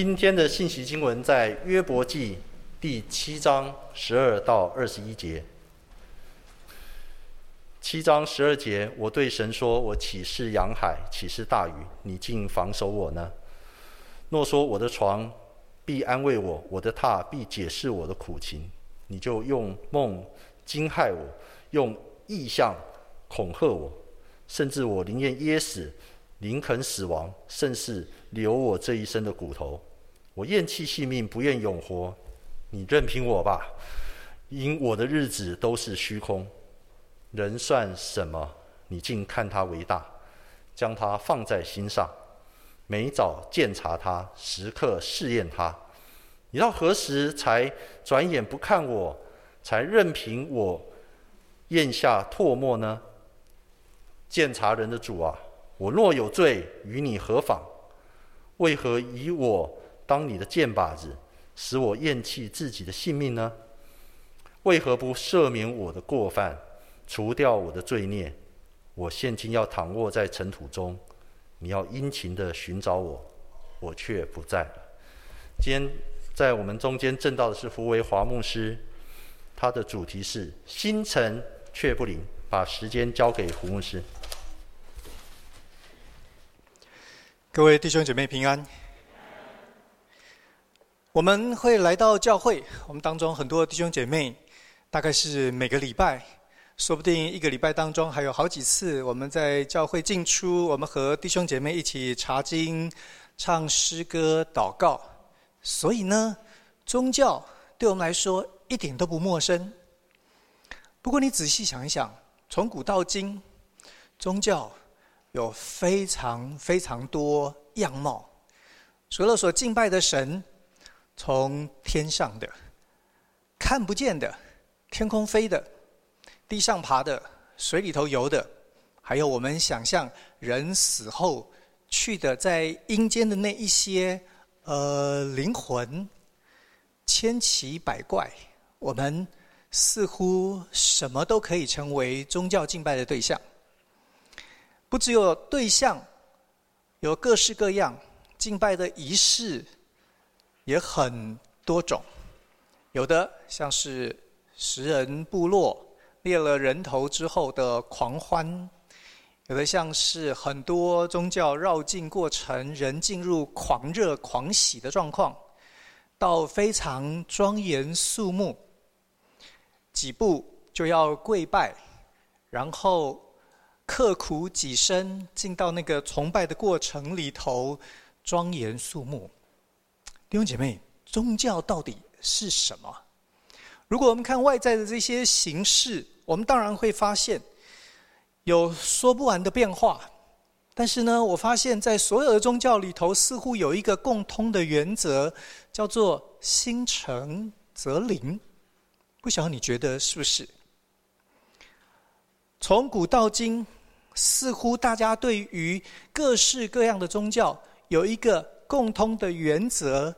今天的信息经文在约伯记第七章十二到二十一节。七章十二节，我对神说：“我岂是洋海，岂是大鱼，你竟防守我呢？若说我的床必安慰我，我的榻必解释我的苦情，你就用梦惊骇我，用异象恐吓我，甚至我宁愿噎死，宁肯死亡，甚是留我这一身的骨头。我厌弃性命，不愿永活。你任凭我吧，因我的日子都是虚空。”人算什么？你竟看他为大，将他放在心上，每早鉴察他，时刻试验他。你到何时才转眼不看我，才任凭我咽下唾沫呢？鉴察人的主啊，我若有罪，与你何妨？为何以我当你的箭靶子，使我厌弃自己的性命呢？为何不赦免我的过犯？除掉我的罪孽，我现今要躺卧在尘土中，你要殷勤地寻找我，我却不在了。今天在我们中间证道的是胡维华牧师，他的主题是星辰却不灵，把时间交给胡牧师。各位弟兄姐妹平安。我们会来到教会，我们当中很多弟兄姐妹，大概是每个礼拜。说不定一个礼拜当中还有好几次，我们在教会进出，我们和弟兄姐妹一起查经、唱诗歌、祷告。所以呢，宗教对我们来说一点都不陌生。不过你仔细想一想，从古到今，宗教有非常非常多样貌。除了所敬拜的神，从天上的、看不见的、天空飞的。地上爬的、水里头游的，还有我们想象人死后去的在阴间的那一些呃灵魂，千奇百怪，我们似乎什么都可以成为宗教敬拜的对象。不只有对象，有各式各样敬拜的仪式，也很多种。有的像是食人部落。猎了人头之后的狂欢，有的像是很多宗教绕境过程，人进入狂热狂喜的状况，到非常庄严肃穆，几步就要跪拜，然后刻苦己身进到那个崇拜的过程里头，庄严肃穆。弟兄姐妹，宗教到底是什么？如果我们看外在的这些形式，我们当然会发现有说不完的变化。但是呢，我发现在所有的宗教里头，似乎有一个共通的原则，叫做“心诚则灵”。不晓得你觉得是不是？从古到今，似乎大家对于各式各样的宗教有一个共通的原则。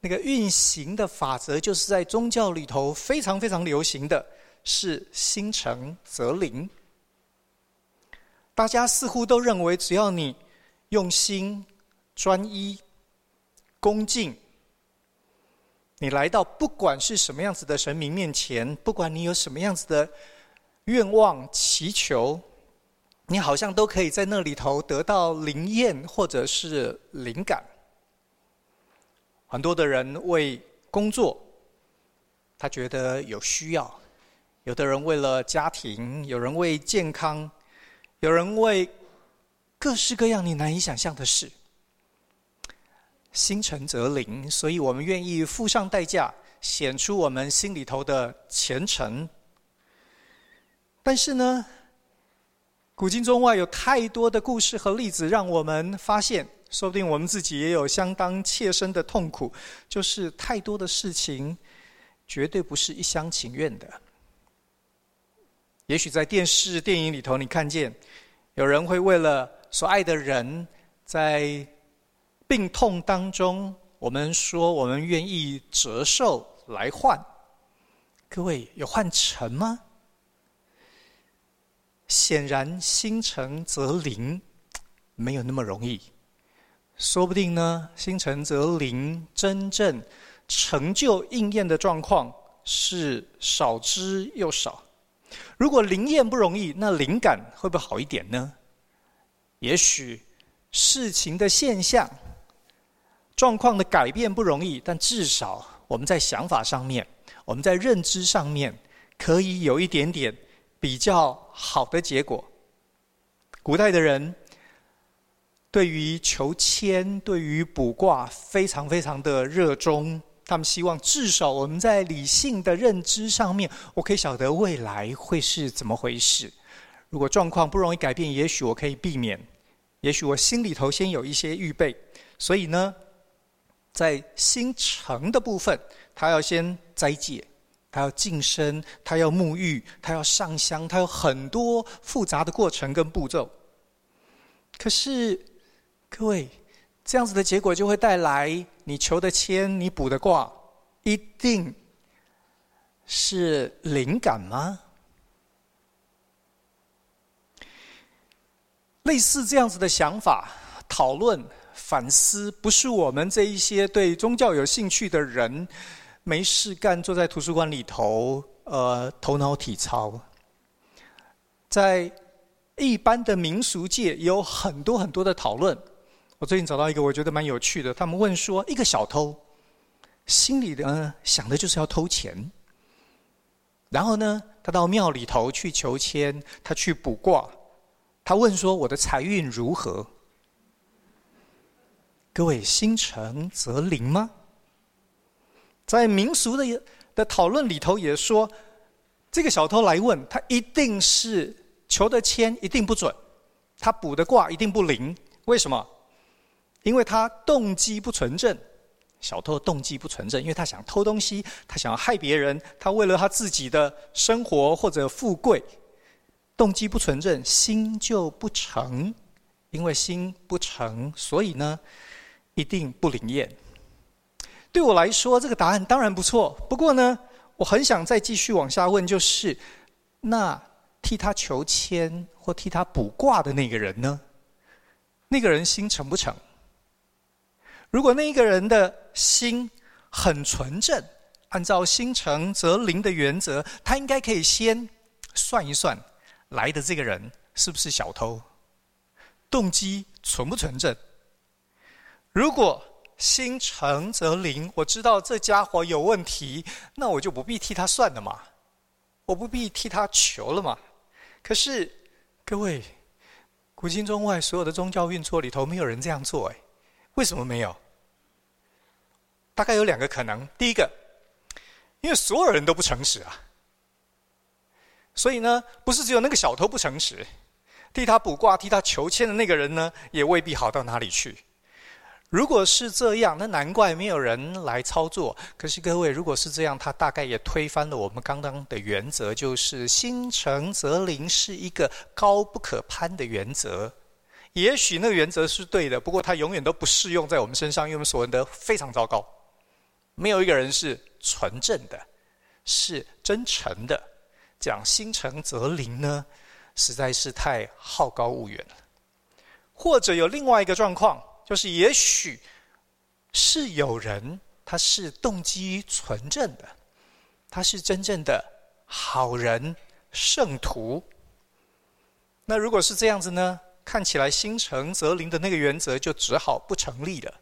那个运行的法则，就是在宗教里头非常非常流行的是“心诚则灵”。大家似乎都认为，只要你用心、专一、恭敬，你来到不管是什么样子的神明面前，不管你有什么样子的愿望祈求，你好像都可以在那里头得到灵验或者是灵感。很多的人为工作，他觉得有需要；有的人为了家庭，有人为健康，有人为各式各样你难以想象的事。心诚则灵，所以我们愿意付上代价，显出我们心里头的虔诚。但是呢，古今中外有太多的故事和例子，让我们发现。说不定我们自己也有相当切身的痛苦，就是太多的事情，绝对不是一厢情愿的。也许在电视、电影里头，你看见有人会为了所爱的人，在病痛当中，我们说我们愿意折寿来换。各位有换成吗？显然心诚则灵，没有那么容易。说不定呢，心诚则灵，真正成就应验的状况是少之又少。如果灵验不容易，那灵感会不会好一点呢？也许事情的现象、状况的改变不容易，但至少我们在想法上面，我们在认知上面，可以有一点点比较好的结果。古代的人对于求签、对于卜卦，非常非常的热衷。他们希望至少我们在理性的认知上面，我可以晓得未来会是怎么回事。如果状况不容易改变，也许我可以避免，也许我心里头先有一些预备。所以呢，在心诚的部分，他要先斋戒，他要净身，他要沐浴，他要上香，他有很多复杂的过程跟步骤。可是，各位。这样子的结果就会带来你求的签，你卜的卦，一定是灵感吗？类似这样子的想法、讨论、反思，不是我们这一些对宗教有兴趣的人没事干，坐在图书馆里头，呃，头脑体操。在一般的民俗界，有很多很多的讨论。我最近找到一个我觉得蛮有趣的，他们问说，一个小偷心里的想的就是要偷钱，然后呢，他到庙里头去求签，他去卜卦，他问说，我的财运如何？各位，心诚则灵吗？在民俗的的讨论里头也说，这个小偷来问他，一定是求的签一定不准，他卜的卦一定不灵，为什么？因为他动机不纯正，小偷动机不纯正，因为他想偷东西，他想要害别人，他为了他自己的生活或者富贵，动机不纯正，心就不诚。因为心不诚，所以呢，一定不灵验。对我来说，这个答案当然不错。不过呢，我很想再继续往下问，就是那替他求签或替他卜卦的那个人呢？那个人心诚不诚？如果那一个人的心很纯正，按照心诚则灵的原则，他应该可以先算一算，来的这个人是不是小偷，动机纯不纯正？如果心诚则灵，我知道这家伙有问题，那我就不必替他算了嘛，我不必替他求了嘛。可是各位，古今中外所有的宗教运作里头，没有人这样做，哎，为什么没有？大概有两个可能。第一个，因为所有人都不诚实啊，所以呢，不是只有那个小偷不诚实，替他卜卦、替他求签的那个人呢，也未必好到哪里去。如果是这样，那难怪没有人来操作。可是各位，如果是这样，他大概也推翻了我们刚刚的原则，就是心诚则灵是一个高不可攀的原则。也许那个原则是对的，不过它永远都不适用在我们身上，因为我们所闻的非常糟糕。没有一个人是纯正的，是真诚的。讲心诚则灵呢，实在是太好高骛远了。或者有另外一个状况，就是也许是有人他是动机纯正的，他是真正的好人圣徒。那如果是这样子呢，看起来心诚则灵的那个原则就只好不成立了。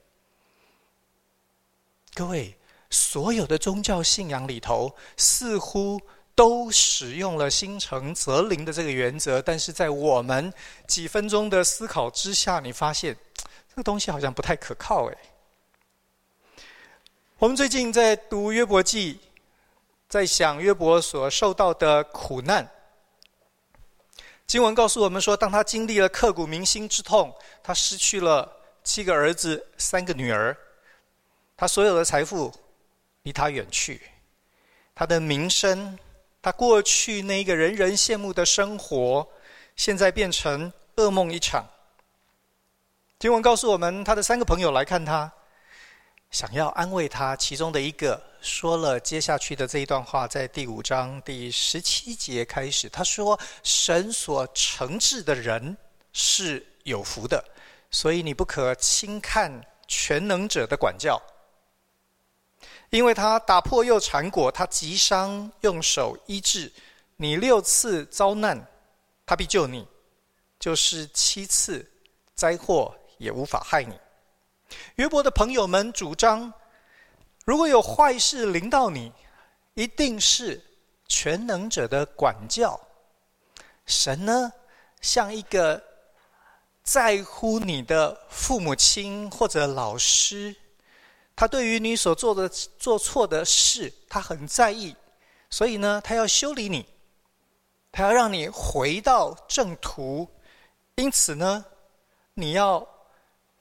各位。所有的宗教信仰里头，似乎都使用了“心诚则灵”的这个原则，但是在我们几分钟的思考之下，你发现 这个东西好像不太可靠哎。我们最近在读约伯记，在想约伯所受到的苦难。经文告诉我们说，当他经历了刻骨铭心之痛，他失去了七个儿子、三个女儿，他所有的财富。离他远去，他的名声，他过去那个人人羡慕的生活，现在变成噩梦一场。经文告诉我们，他的三个朋友来看他，想要安慰他。其中的一个说了接下去的这一段话，在第五章第十七节开始，他说：“神所惩治的人是有福的，所以你不可轻看全能者的管教，因为他打破又缠裹，他急伤用手医治，你六次遭难，他必救你；就是七次灾祸也无法害你。约伯的朋友们主张，如果有坏事临到你，一定是全能者的管教。神呢，像一个在乎你的父母亲或者老师，他对于你所做的做错的事，他很在意，所以呢，他要修理你，他要让你回到正途。因此呢，你要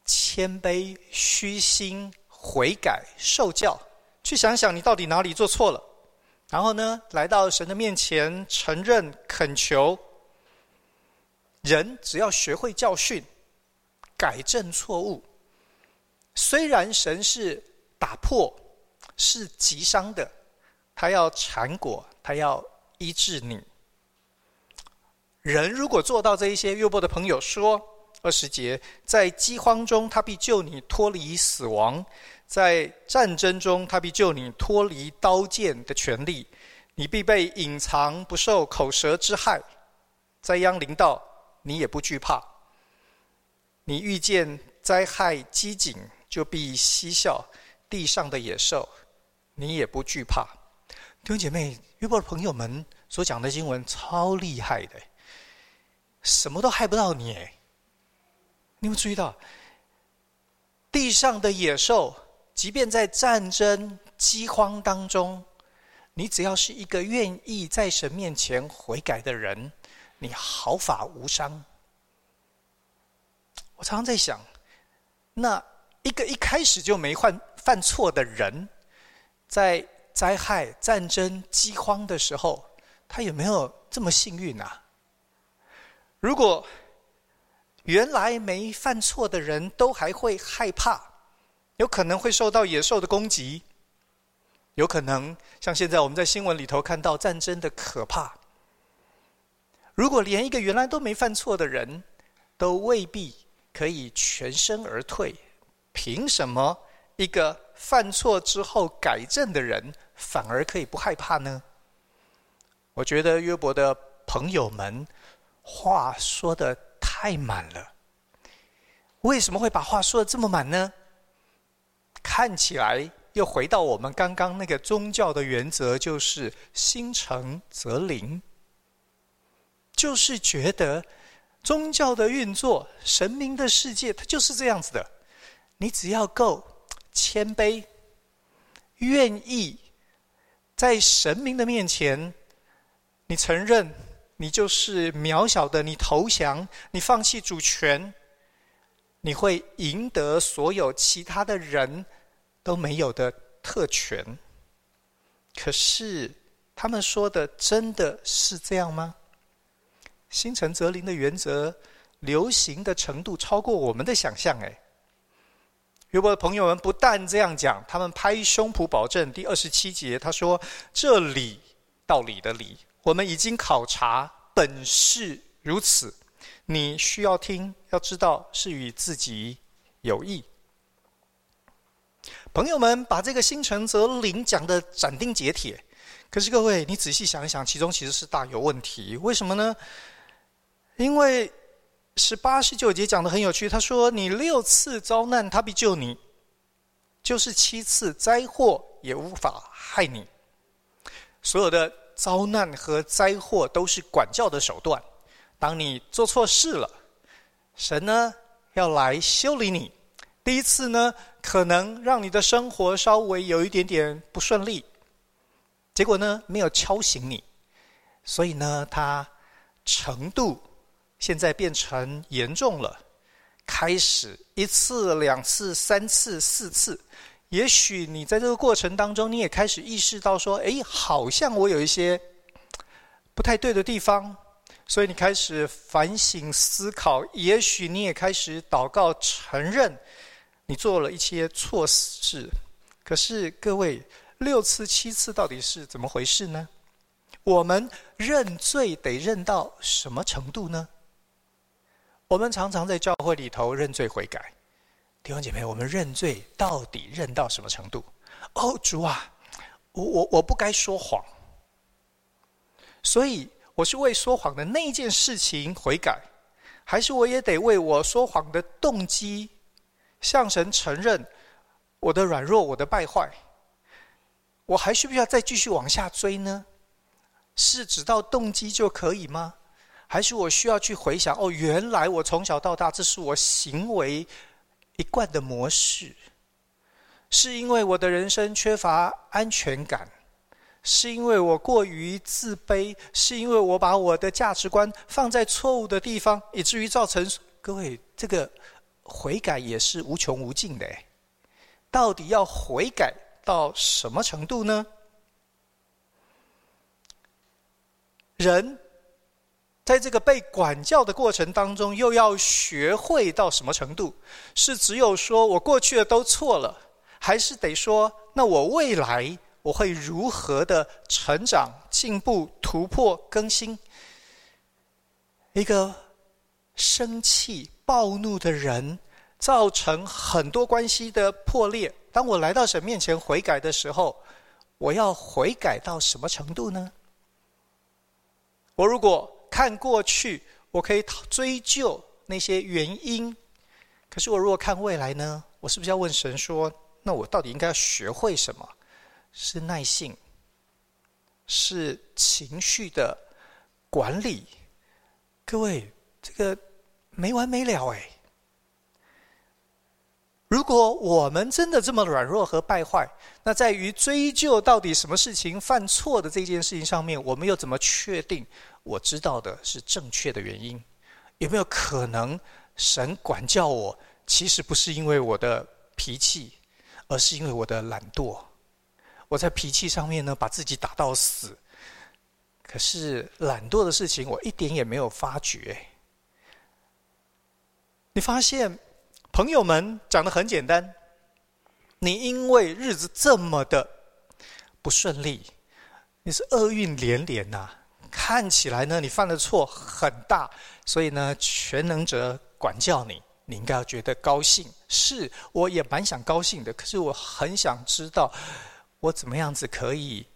谦卑、虚心、悔改、受教，去想想你到底哪里做错了，然后呢，来到神的面前承认、恳求。人只要学会教训，改正错误，虽然神是打破、是极伤的，他要缠裹，他要医治你。人如果做到这一些，约伯的朋友说二十节，在饥荒中他必救你脱离死亡，在战争中他必救你脱离刀剑的权力，你必被隐藏，不受口舌之害，灾殃临到。你也不惧怕，你遇见灾害饥馑，就必嬉笑；地上的野兽，你也不惧怕。弟兄姐妹，约伯的朋友们所讲的经文超厉害的，什么都害不到你。你有没有注意到，地上的野兽，即便在战争饥荒当中，你只要是一个愿意在神面前悔改的人。你毫发无伤。我常常在想，那一个一开始就没犯犯错的人，在灾害、战争、饥荒的时候，他有没有这么幸运啊？如果原来没犯错的人都还会害怕，有可能会受到野兽的攻击，有可能像现在我们在新闻里头看到战争的可怕。如果连一个原来都没犯错的人，都未必可以全身而退，凭什么一个犯错之后改正的人反而可以不害怕呢？我觉得约伯的朋友们话说得太满了。为什么会把话说得这么满呢？看起来又回到我们刚刚那个宗教的原则，就是心诚则灵。就是觉得宗教的运作、神明的世界，它就是这样子的。你只要够谦卑，愿意在神明的面前，你承认你就是渺小的，你投降，你放弃主权，你会赢得所有其他的人都没有的特权。可是他们说的真的是这样吗？心诚则灵的原则，流行的程度超过我们的想象。哎，约伯的朋友们不但这样讲，他们拍胸脯保证。第二十七节他说：“这里道理的理，我们已经考察，本是如此。你需要听，要知道是与自己有益。”朋友们把这个心诚则灵讲的斩钉截铁，可是各位，你仔细想一想，其中其实是大有问题。为什么呢？因为十八、十九节讲的很有趣，他说：“你六次遭难，他必救你；就是七次灾祸，也无法害你。所有的遭难和灾祸都是管教的手段。当你做错事了，神呢要来修理你。第一次呢，可能让你的生活稍微有一点点不顺利，结果呢没有敲醒你，所以呢，他程度。”现在变成严重了，开始一次、两次、三次、四次，也许你在这个过程当中，你也开始意识到说：“哎，好像我有一些 不太对的地方。”所以你开始反省思考，也许你也开始祷告，承认你做了一些错事。可是各位，六次、七次到底是怎么回事呢？我们认罪得认到什么程度呢？我们常常在教会里头认罪悔改，弟兄姐妹，我们认罪到底认到什么程度？哦，主啊，我我我不该说谎，所以我是为说谎的那一件事情悔改，还是我也得为我说谎的动机向神承认我的软弱、我的败坏？我还需不需要再继续往下追呢？是只到动机就可以吗？还是我需要去回想？哦，原来我从小到大，这是我行为一贯的模式。是因为我的人生缺乏安全感，是因为我过于自卑，是因为我把我的价值观放在错误的地方，以至于造成各位这个悔改也是无穷无尽的。到底要悔改到什么程度呢？人在这个被管教的过程当中，又要学会到什么程度？是只有说我过去的都错了，还是得说那我未来我会如何的成长、进步、突破、更新？一个生气、暴怒的人，造成很多关系的破裂。当我来到神面前悔改的时候，我要悔改到什么程度呢？我如果看过去，我可以追究那些原因；可是我如果看未来呢？我是不是要问神说：那我到底应该要学会什么？是耐性，是情绪的管理。各位，这个没完没了哎。如果我们真的这么软弱和败坏，那在于追究到底什么事情犯错的这件事情上面，我们又怎么确定我知道的是正确的原因？有没有可能神管教我，其实不是因为我的脾气，而是因为我的懒惰？我在脾气上面呢，把自己打到死，可是懒惰的事情我一点也没有发觉。你发现？朋友们讲的很简单，你因为日子这么的不顺利，你是厄运连连呐、看起来呢，你犯的错很大，所以呢，全能者管教你，你应该要觉得高兴。是，我也蛮想高兴的，可是我很想知道，我怎么样子可以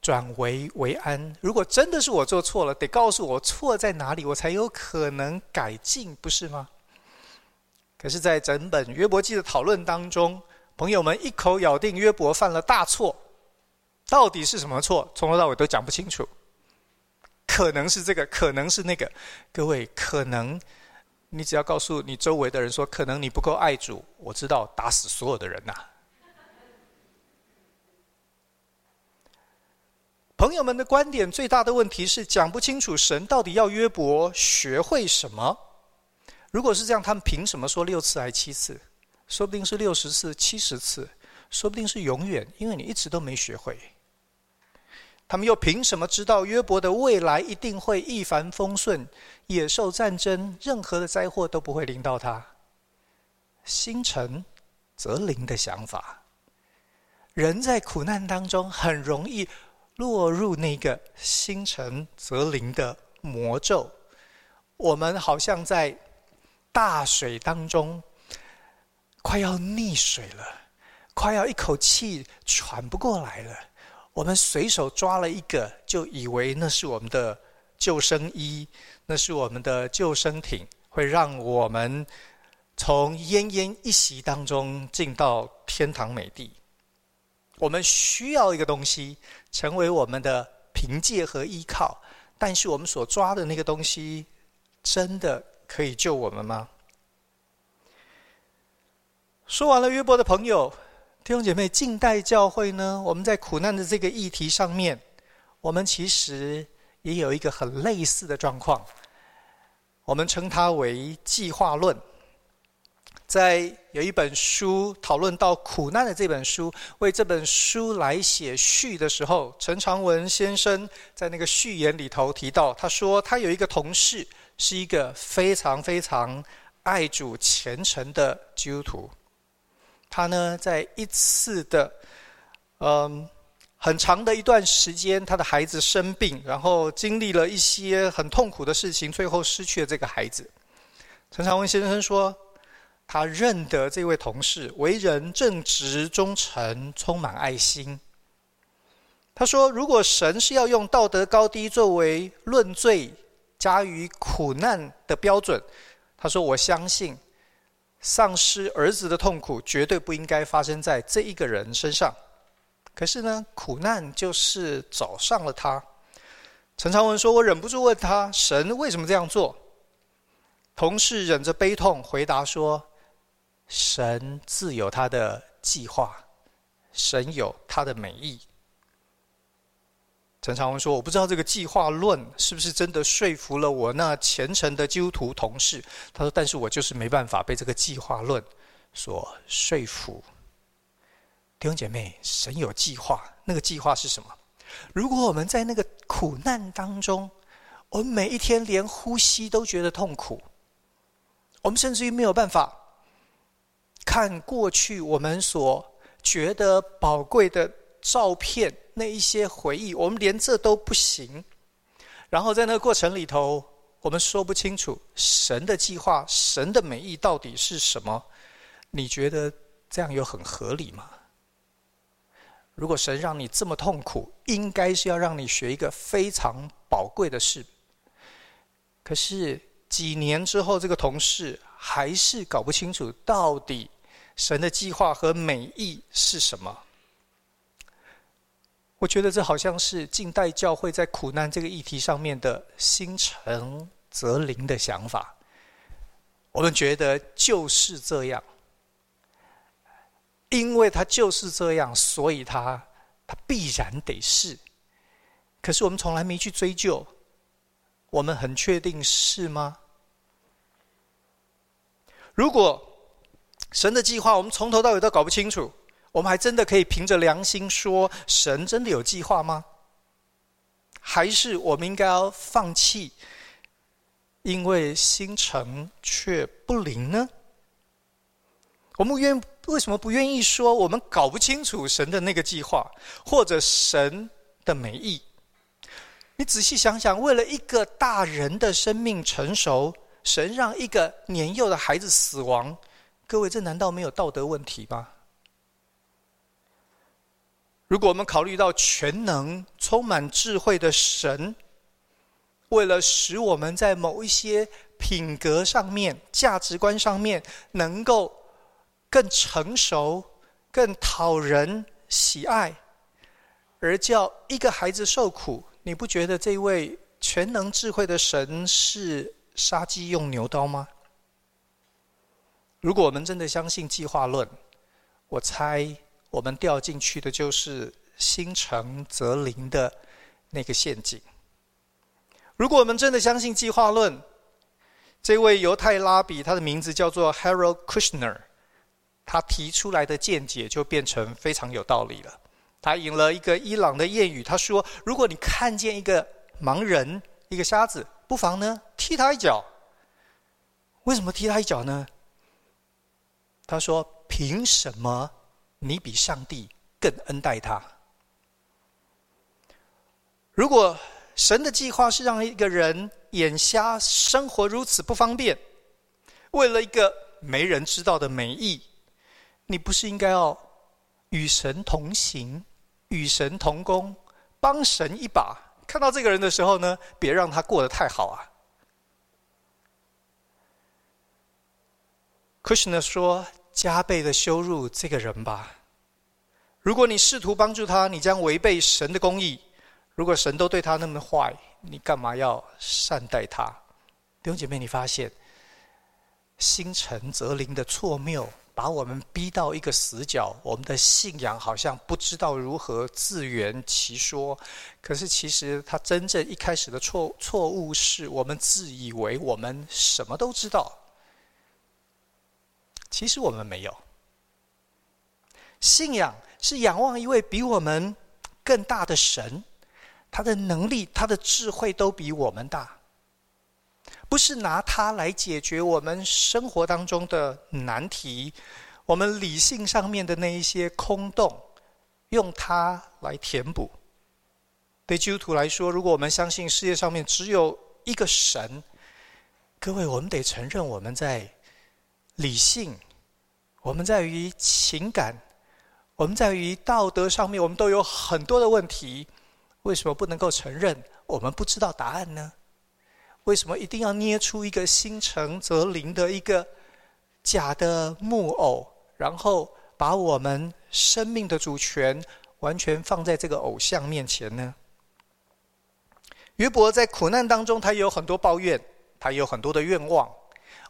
转危为安？如果真的是我做错了，得告诉我错在哪里，我才有可能改进，不是吗？可是，在整本约伯记的讨论当中，朋友们一口咬定约伯犯了大错，到底是什么错？从头到尾都讲不清楚。可能是这个，可能是那个。各位，可能你只要告诉你周围的人说，可能你不够爱主，我知道打死所有的人呐、朋友们的观点最大的问题是讲不清楚，神到底要约伯学会什么？如果是这样，他们凭什么说六次还七次？说不定是六十次、七十次，说不定是永远，因为你一直都没学会。他们又凭什么知道约伯的未来一定会一帆风顺、野兽战争、任何的灾祸都不会临到他？心诚则灵的想法，人在苦难当中很容易落入那个心诚则灵的魔咒。我们好像在。大水当中，快要溺水了，快要一口气喘不过来了。我们随手抓了一个，就以为那是我们的救生衣，那是我们的救生艇，会让我们从奄奄一息当中进到天堂美地。我们需要一个东西，成为我们的凭借和依靠，但是我们所抓的那个东西，真的。可以救我们吗？说完了约伯的朋友，弟兄姐妹，近代教会呢？我们在苦难的这个议题上面，我们其实也有一个很类似的状况。我们称它为计划论。在有一本书讨论到苦难的这本书，为这本书来写序的时候，陈长文先生在那个序言里头提到，他说他有一个同事。是一个非常非常爱主虔诚的基督徒。他呢，在一次的嗯很长的一段时间，他的孩子生病，然后经历了一些很痛苦的事情，最后失去了这个孩子。陈长文先生说，他认得这位同事为人正直、忠诚、充满爱心。他说：“如果神是要用道德高低作为论罪加于苦难的标准，他说我相信，丧失儿子的痛苦绝对不应该发生在这一个人身上。可是呢，苦难就是找上了他。”陈长文说：“我忍不住问他，神为什么这样做？”同事忍着悲痛回答说：“神自有他的计划，神有他的美意。”陈长文说：“我不知道这个计划论是不是真的说服了我那虔诚的基督徒同事。”他说：“但是我就是没办法被这个计划论所说服。”弟兄姐妹，神有计划，那个计划是什么？如果我们在那个苦难当中，我们每一天连呼吸都觉得痛苦，我们甚至于没有办法看过去我们所觉得宝贵的 照片。那一些回忆，我们连这都不行。然后在那个过程里头，我们说不清楚神的计划、神的美意到底是什么。你觉得这样有很合理吗？如果神让你这么痛苦，应该是要让你学一个非常宝贵的事。可是几年之后，这个同事还是搞不清楚到底神的计划和美意是什么。我觉得这好像是近代教会在苦难这个议题上面的心诚则灵的想法。我们觉得就是这样，因为他就是这样，所以他他必然得是。可是我们从来没去追究，我们很确定是吗？如果神的计划我们从头到尾都搞不清楚，我们还真的可以凭着良心说，神真的有计划吗？还是我们应该要放弃，因为心诚却不灵呢？我们愿为什么不愿意说我们搞不清楚神的那个计划，或者神的美意？你仔细想想，为了一个大人的生命成熟，神让一个年幼的孩子死亡，各位，这难道没有道德问题吗？如果我们考虑到全能、充满智慧的神，为了使我们在某一些品格上面、价值观上面能够更成熟、更讨人喜爱，而叫一个孩子受苦，你不觉得这位全能智慧的神是杀鸡用牛刀吗？如果我们真的相信计划论，我猜。我们掉进去的就是心诚则灵的那个陷阱。如果我们真的相信计划论，这位犹太拉比，他的名字叫做 Harold Kushner，他提出来的见解就变成非常有道理了。他引了一个伊朗的谚语，他说：“如果你看见一个盲人、一个瞎子，不妨呢踢他一脚。为什么踢他一脚呢？”他说：“凭什么？”你比上帝更恩待他。如果神的计划是让一个人眼瞎，生活如此不方便，为了一个没人知道的美意，你不是应该要与神同行，与神同工，帮神一把？看到这个人的时候呢，别让他过得太好啊。Kushner 说。加倍的羞辱这个人吧。如果你试图帮助他，你将违背神的公义。如果神都对他那么坏，你干嘛要善待他？弟兄姐妹，你发现心诚则灵的错谬，把我们逼到一个死角。我们的信仰好像不知道如何自圆其说。可是其实他真正一开始的错错误，是我们自以为我们什么都知道。其实我们没有。信仰是仰望一位比我们更大的神，他的能力、他的智慧都比我们大，不是拿他来解决我们生活当中的难题，我们理性上面的那一些空洞，用它来填补。对基督徒来说，如果我们相信世界上面只有一个神，各位，我们得承认，我们在理性，我们在于情感，我们在于道德上面，我们都有很多的问题。为什么不能够承认我们不知道答案呢？为什么一定要捏出一个心诚则灵的一个假的木偶，然后把我们生命的主权完全放在这个偶像面前呢？约伯在苦难当中，他也有很多抱怨，他也有很多的愿望。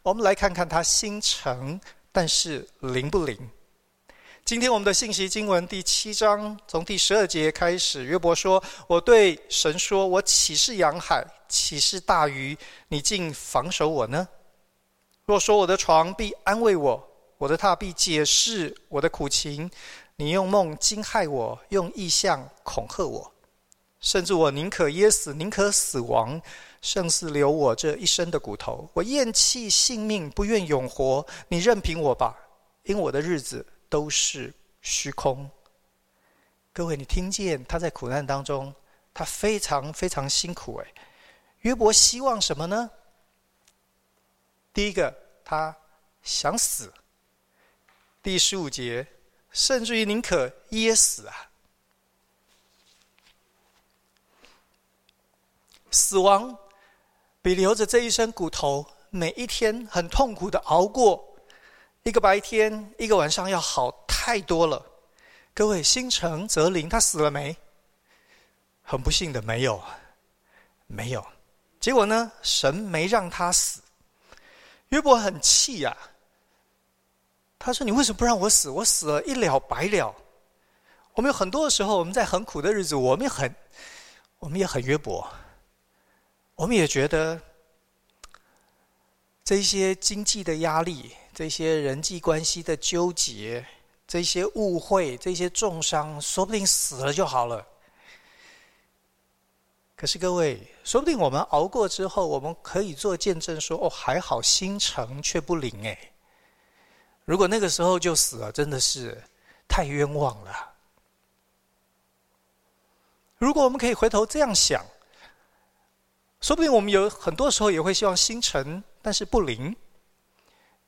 我们来看看他心诚，但是灵不灵？今天我们的信息经文第七章从第十二节开始，约伯说：“我对神说，我岂是洋海，岂是大鱼，你竟防守我呢？若说我的床必安慰我，我的榻必解释我的苦情，你用梦惊骇我，用异象恐吓我。”甚至我宁可噎死，宁可死亡，胜似留我这一身的骨头。我厌弃性命，不愿永活。你任凭我吧，因我的日子都是虚空。各位，你听见他在苦难当中，他非常非常辛苦。哎，约伯希望什么呢？第一个，他想死。第十五节，甚至于宁可噎死啊。死亡比留着这一身骨头，每一天很痛苦的熬过一个白天、一个晚上要好太多了。各位，心诚则灵，他死了没？很不幸的，没有，没有。结果呢？神没让他死。约伯很气呀、他说：“你为什么不让我死？我死了一了百了。”我们有很多的时候，我们在很苦的日子，我们也很，我们也很约伯。我们也觉得，这些经济的压力，这些人际关系的纠结，这些误会，这些重伤，说不定死了就好了。可是各位，说不定我们熬过之后，我们可以做见证说：“哦，还好心诚却不灵。”哎，如果那个时候就死了，真的是太冤枉了。如果我们可以回头这样想。说不定我们有很多时候也会希望心诚，但是不灵。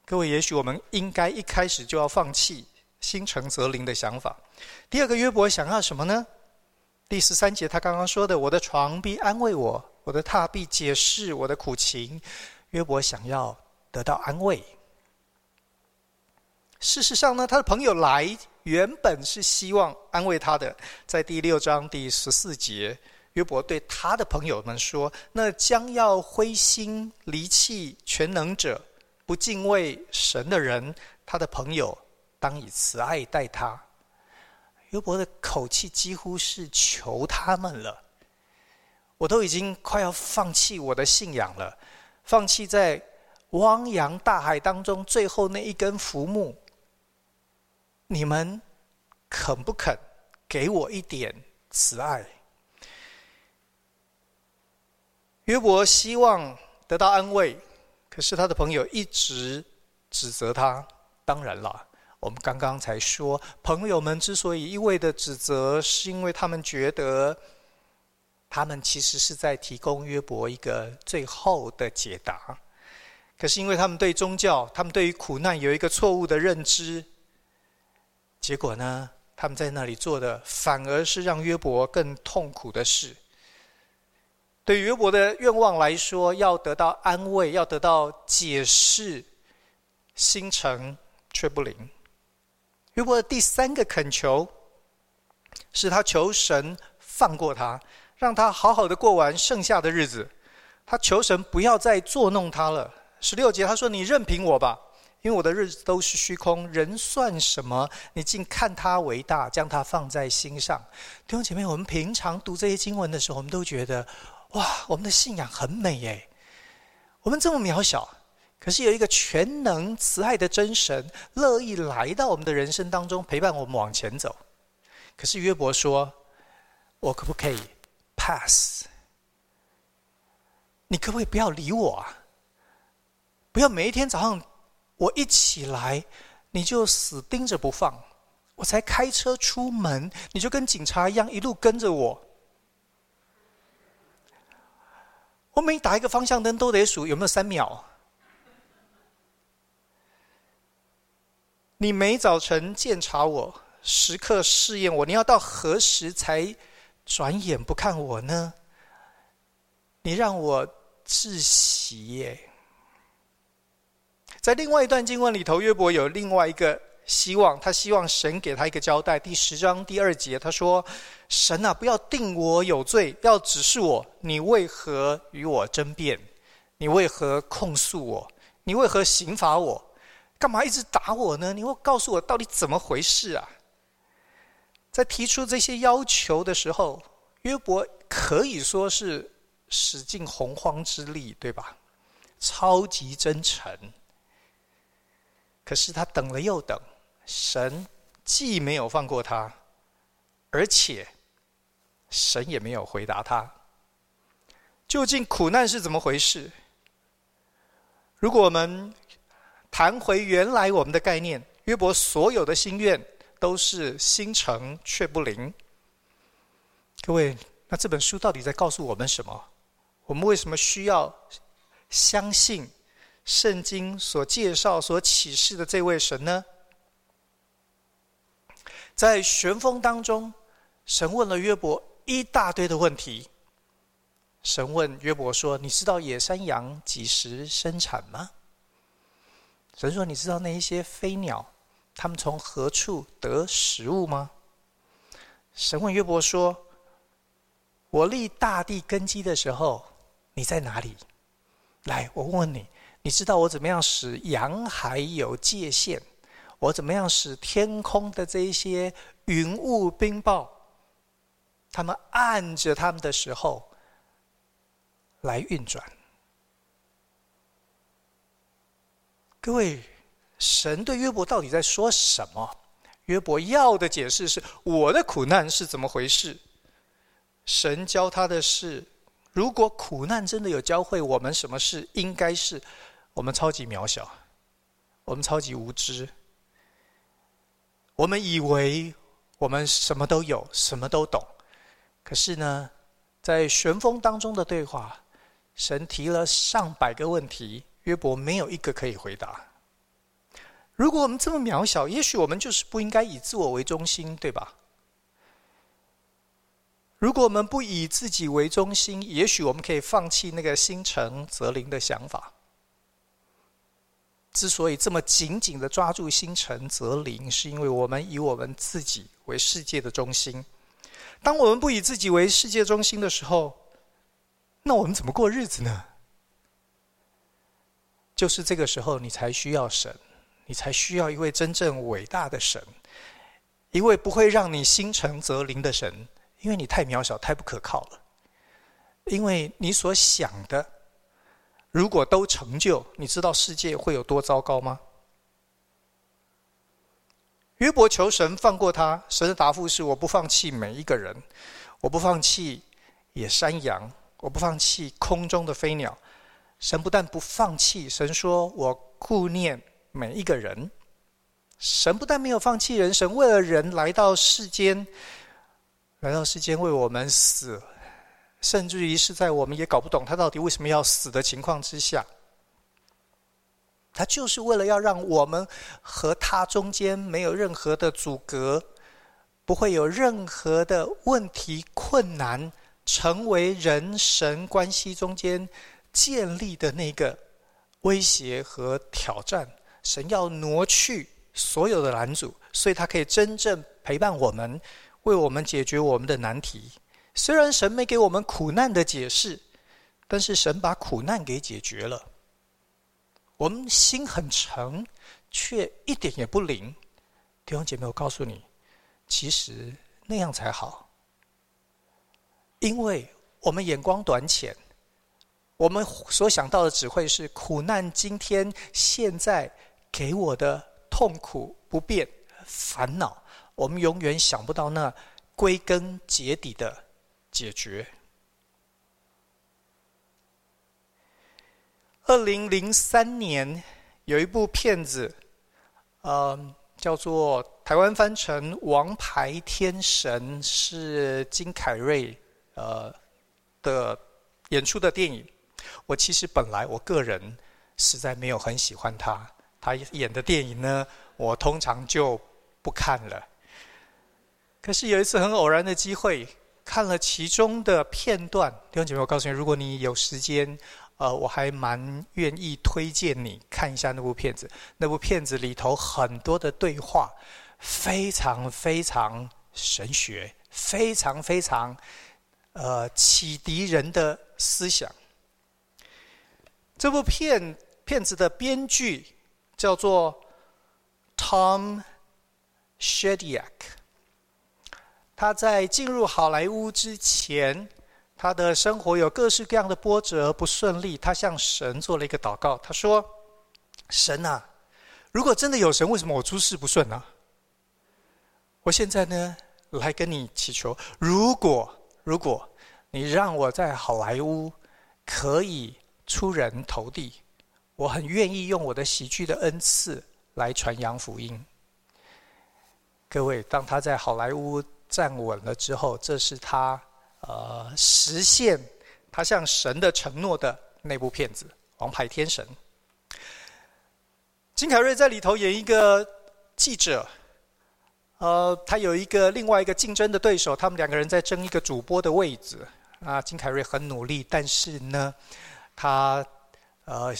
各位，也许我们应该一开始就要放弃心诚则灵的想法。第二个，约伯想要什么呢？第十三节他刚刚说的：“我的床必安慰我，我的榻必解释我的苦情。”约伯想要得到安慰。事实上呢，他的朋友来原本是希望安慰他的，在第六章第十四节。约伯对他的朋友们说：“那将要灰心离弃全能者、不敬畏神的人，他的朋友当以慈爱待他。”约伯的口气几乎是求他们了：“我都已经快要放弃我的信仰了，放弃在汪洋大海当中最后那一根浮木。你们肯不肯给我一点慈爱？”约伯希望得到安慰，可是他的朋友一直指责他。当然了，我们刚刚才说，朋友们之所以一味的指责，是因为他们觉得，他们其实是在提供约伯一个最后的解答。可是因为他们对宗教，他们对于苦难有一个错误的认知，结果呢，他们在那里做的反而是让约伯更痛苦的事。对于约伯的愿望来说，要得到安慰，要得到解释，心诚却不灵。约伯的第三个恳求，是他求神放过他，让他好好的过完剩下的日子。他求神不要再作弄他了。十六节他说：“你任凭我吧，因为我的日子都是虚空。人算什么？你竟看他为大，将他放在心上。”弟兄姐妹，我们平常读这些经文的时候，我们都觉得。哇，我们的信仰很美耶！我们这么渺小，可是有一个全能慈爱的真神，乐意来到我们的人生当中，陪伴我们往前走。可是约伯说：“我可不可以 pass？你可不可以不要理我啊？不要每一天早上我一起来，你就死盯着不放。我才开车出门，你就跟警察一样一路跟着我。”我每打一个方向灯都得数有没有三秒。你每早晨检查我，时刻试验我，你要到何时才转眼不看我呢？你让我窒息耶！在另外一段经文里头，约伯有另外一个希望，他希望神给他一个交代。第十章第二节，他说：“神啊，不要定我有罪，要指示我，你为何与我争辩？你为何控诉我？你为何刑罚我？干嘛一直打我呢？你会告诉我到底怎么回事啊？”在提出这些要求的时候，约伯可以说是使尽洪荒之力，对吧？超级真诚。可是他等了又等，神既没有放过他，而且神也没有回答他。究竟苦难是怎么回事？如果我们谈回原来我们的概念，约伯所有的心愿都是心诚却不灵。各位，那这本书到底在告诉我们什么？我们为什么需要相信？圣经所介绍、所启示的这位神呢，在旋风当中，神问了约伯一大堆的问题。神问约伯说：“你知道野山羊几时生产吗？”神说：“你知道那一些飞鸟，它们从何处得食物吗？”神问约伯说：“我立大地根基的时候，你在哪里？”来，我问问你。你知道我怎么样使洋海有界限？我怎么样使天空的这一些云雾冰雹，他们按着他们的时候来运转？各位，神对约伯到底在说什么？约伯要的解释是：我的苦难是怎么回事？神教他的是：如果苦难真的有教会我们什么事，应该是。我们超级渺小，我们超级无知，我们以为我们什么都有，什么都懂。可是呢，在旋风当中的对话，神提了上百个问题，约伯没有一个可以回答。如果我们这么渺小，也许我们就是不应该以自我为中心，对吧？如果我们不以自己为中心，也许我们可以放弃那个心诚则灵的想法。之所以这么紧紧的抓住心诚则灵，是因为我们以我们自己为世界的中心。当我们不以自己为世界中心的时候，那我们怎么过日子呢？就是这个时候，你才需要神，你才需要一位真正伟大的神，一位不会让你心诚则灵的神，因为你太渺小、太不可靠了，因为你所想的。如果都成就，你知道世界会有多糟糕吗？约伯求神放过他，神的答复是：我不放弃每一个人，我不放弃野山羊，我不放弃空中的飞鸟。神不但不放弃，神说我顾念每一个人。神不但没有放弃人，神为了人来到世间，来到世间为我们死。甚至于是在我们也搞不懂他到底为什么要死的情况之下，他就是为了要让我们和他中间没有任何的阻隔，不会有任何的问题困难，成为人神关系中间建立的那个威胁和挑战。神要挪去所有的拦阻，所以他可以真正陪伴我们，为我们解决我们的难题。虽然神没给我们苦难的解释，但是神把苦难给解决了。我们心很诚，却一点也不灵。弟兄姐妹，我告诉你，其实那样才好。因为我们眼光短浅，我们所想到的只会是苦难，今天现在给我的痛苦、不便、烦恼，我们永远想不到那归根结底的。解决。二零零三年有一部片子，呃，叫做台湾翻成《王牌天神》，是金凯瑞呃的演出的电影。我其实本来我个人实在没有很喜欢他，他演的电影呢，我通常就不看了。可是有一次很偶然的机会，看了其中的片段。弟兄姐妹，我告诉你，如果你有时间，呃，我还蛮愿意推荐你看一下那部片子。那部片子里头很多的对话，非常非常神学，非常非常呃启迪人的思想。这部片片子的编剧叫做 Tom Shediac。他在进入好莱坞之前，他的生活有各式各样的波折不顺利。他向神做了一个祷告，他说：“神啊，如果真的有神，为什么我诸事不顺呢？我现在呢，来跟你祈求，如果如果你让我在好莱坞可以。”出人头地，我很愿意用我的喜剧的恩赐来传扬福音。各位，当他在好莱坞站稳了之后，这是他呃实现他向神的承诺的那部片子《王牌天神》。金凯瑞在里头演一个记者，呃，他有一个另外一个竞争的对手，他们两个人在争一个主播的位置。啊，金凯瑞很努力，但是呢，他呃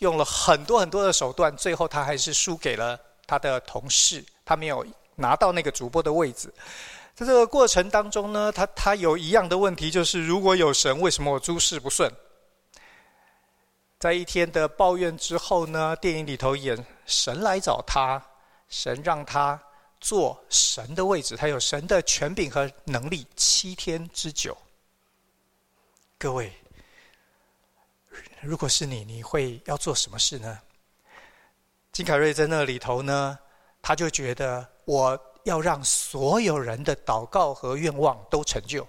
用了很多很多的手段，最后他还是输给了他的同事，他没有拿到那个主播的位置。在这个过程当中呢，他他有一样的问题，就是如果有神，为什么我诸事不顺？在一天的抱怨之后呢，电影里头演神来找他，神让他坐神的位置，他有神的权柄和能力，七天之久。各位。如果是你，你会要做什么事呢？金凯瑞在那里头呢，他就觉得我要让所有人的祷告和愿望都成就。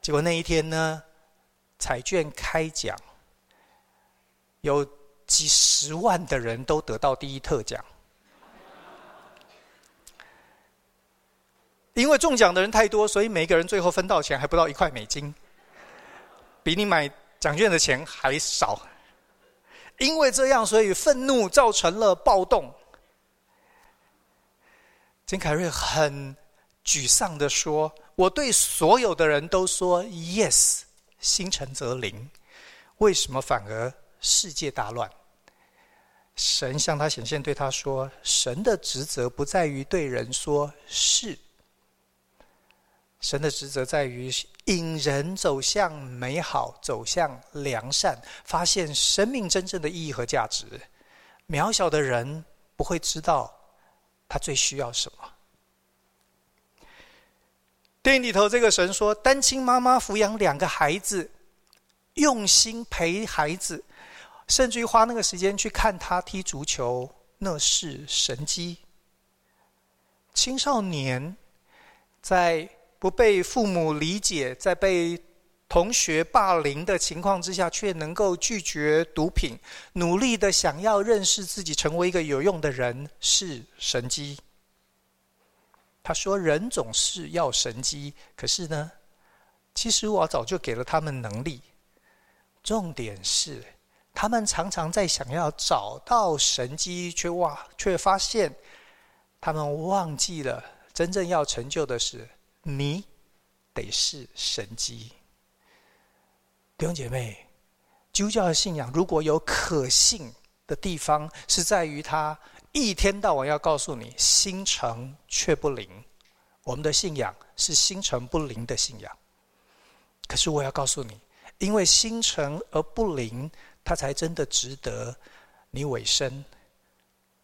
结果那一天呢，彩券开奖，有几十万的人都得到第一特奖，因为中奖的人太多，所以每个人最后分到钱还不到一块美金。比你买奖券的钱还少，因为这样，所以愤怒造成了暴动。金凯瑞很沮丧地说：“我对所有的人都说 yes，心诚则灵，为什么反而世界大乱？”神向他显现，对他说：“神的职责不在于对人说是。”神的职责在于引人走向美好，走向良善，发现生命真正的意义和价值。渺小的人不会知道他最需要什么。电影里头，这个神说，单亲妈妈抚养两个孩子，用心陪孩子，甚至于花那个时间去看他踢足球，那是神迹。青少年在。不被父母理解，在被同学霸凌的情况之下，却能够拒绝毒品，努力的想要认识自己，成为一个有用的人，是神机。他说：“人总是要神机，可是呢，其实我早就给了他们能力。重点是，他们常常在想要找到神机，却哇，却发现他们忘记了真正要成就的是。”你得是神机，弟兄姐妹，基督教的信仰如果有可信的地方，是在于他一天到晚要告诉你心诚却不灵。我们的信仰是心诚不灵的信仰。可是我要告诉你，因为心诚而不灵，他才真的值得你委身。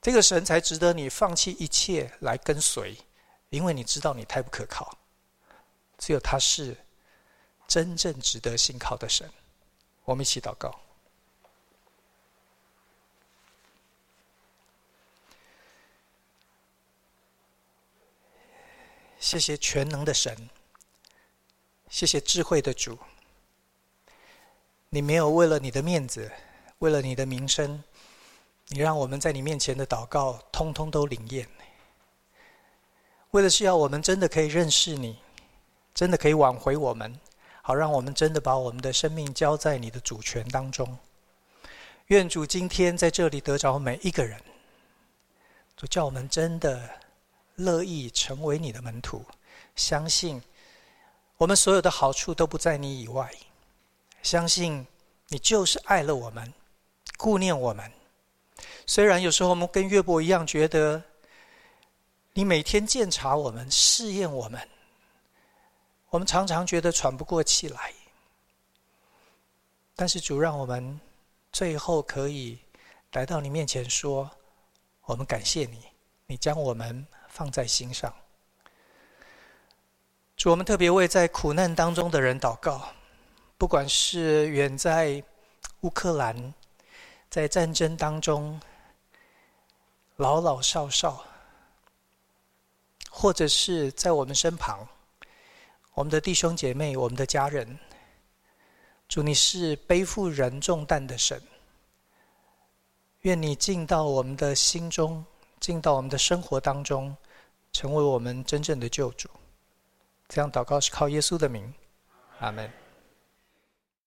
这个神才值得你放弃一切来跟随，因为你知道你太不可靠。只有他是真正值得信靠的神。我们一起祷告。谢谢全能的神，谢谢智慧的主。你没有为了你的面子，为了你的名声，你让我们在你面前的祷告通通都灵验。为了是要我们真的可以认识你。真的可以挽回我们，好让我们真的把我们的生命交在你的主权当中。愿主今天在这里得着每一个人，主叫我们真的乐意成为你的门徒，相信我们所有的好处都不在你以外，相信你就是爱了我们，顾念我们。虽然有时候我们跟岳伯一样，觉得你每天鉴察我们、试验我们，我们常常觉得喘不过气来。但是主让我们最后可以来到你面前说。我们感谢你，你将我们放在心上。主，我们特别为在苦难当中的人祷告，不管是远在乌克兰，在战争当中，老老少少，或者是在我们身旁，我们的弟兄姐妹、我们的家人，主，你是背负人重担的神。愿你进到我们的心中，进到我们的生活当中，成为我们真正的救主。这样祷告是靠耶稣的名，阿门。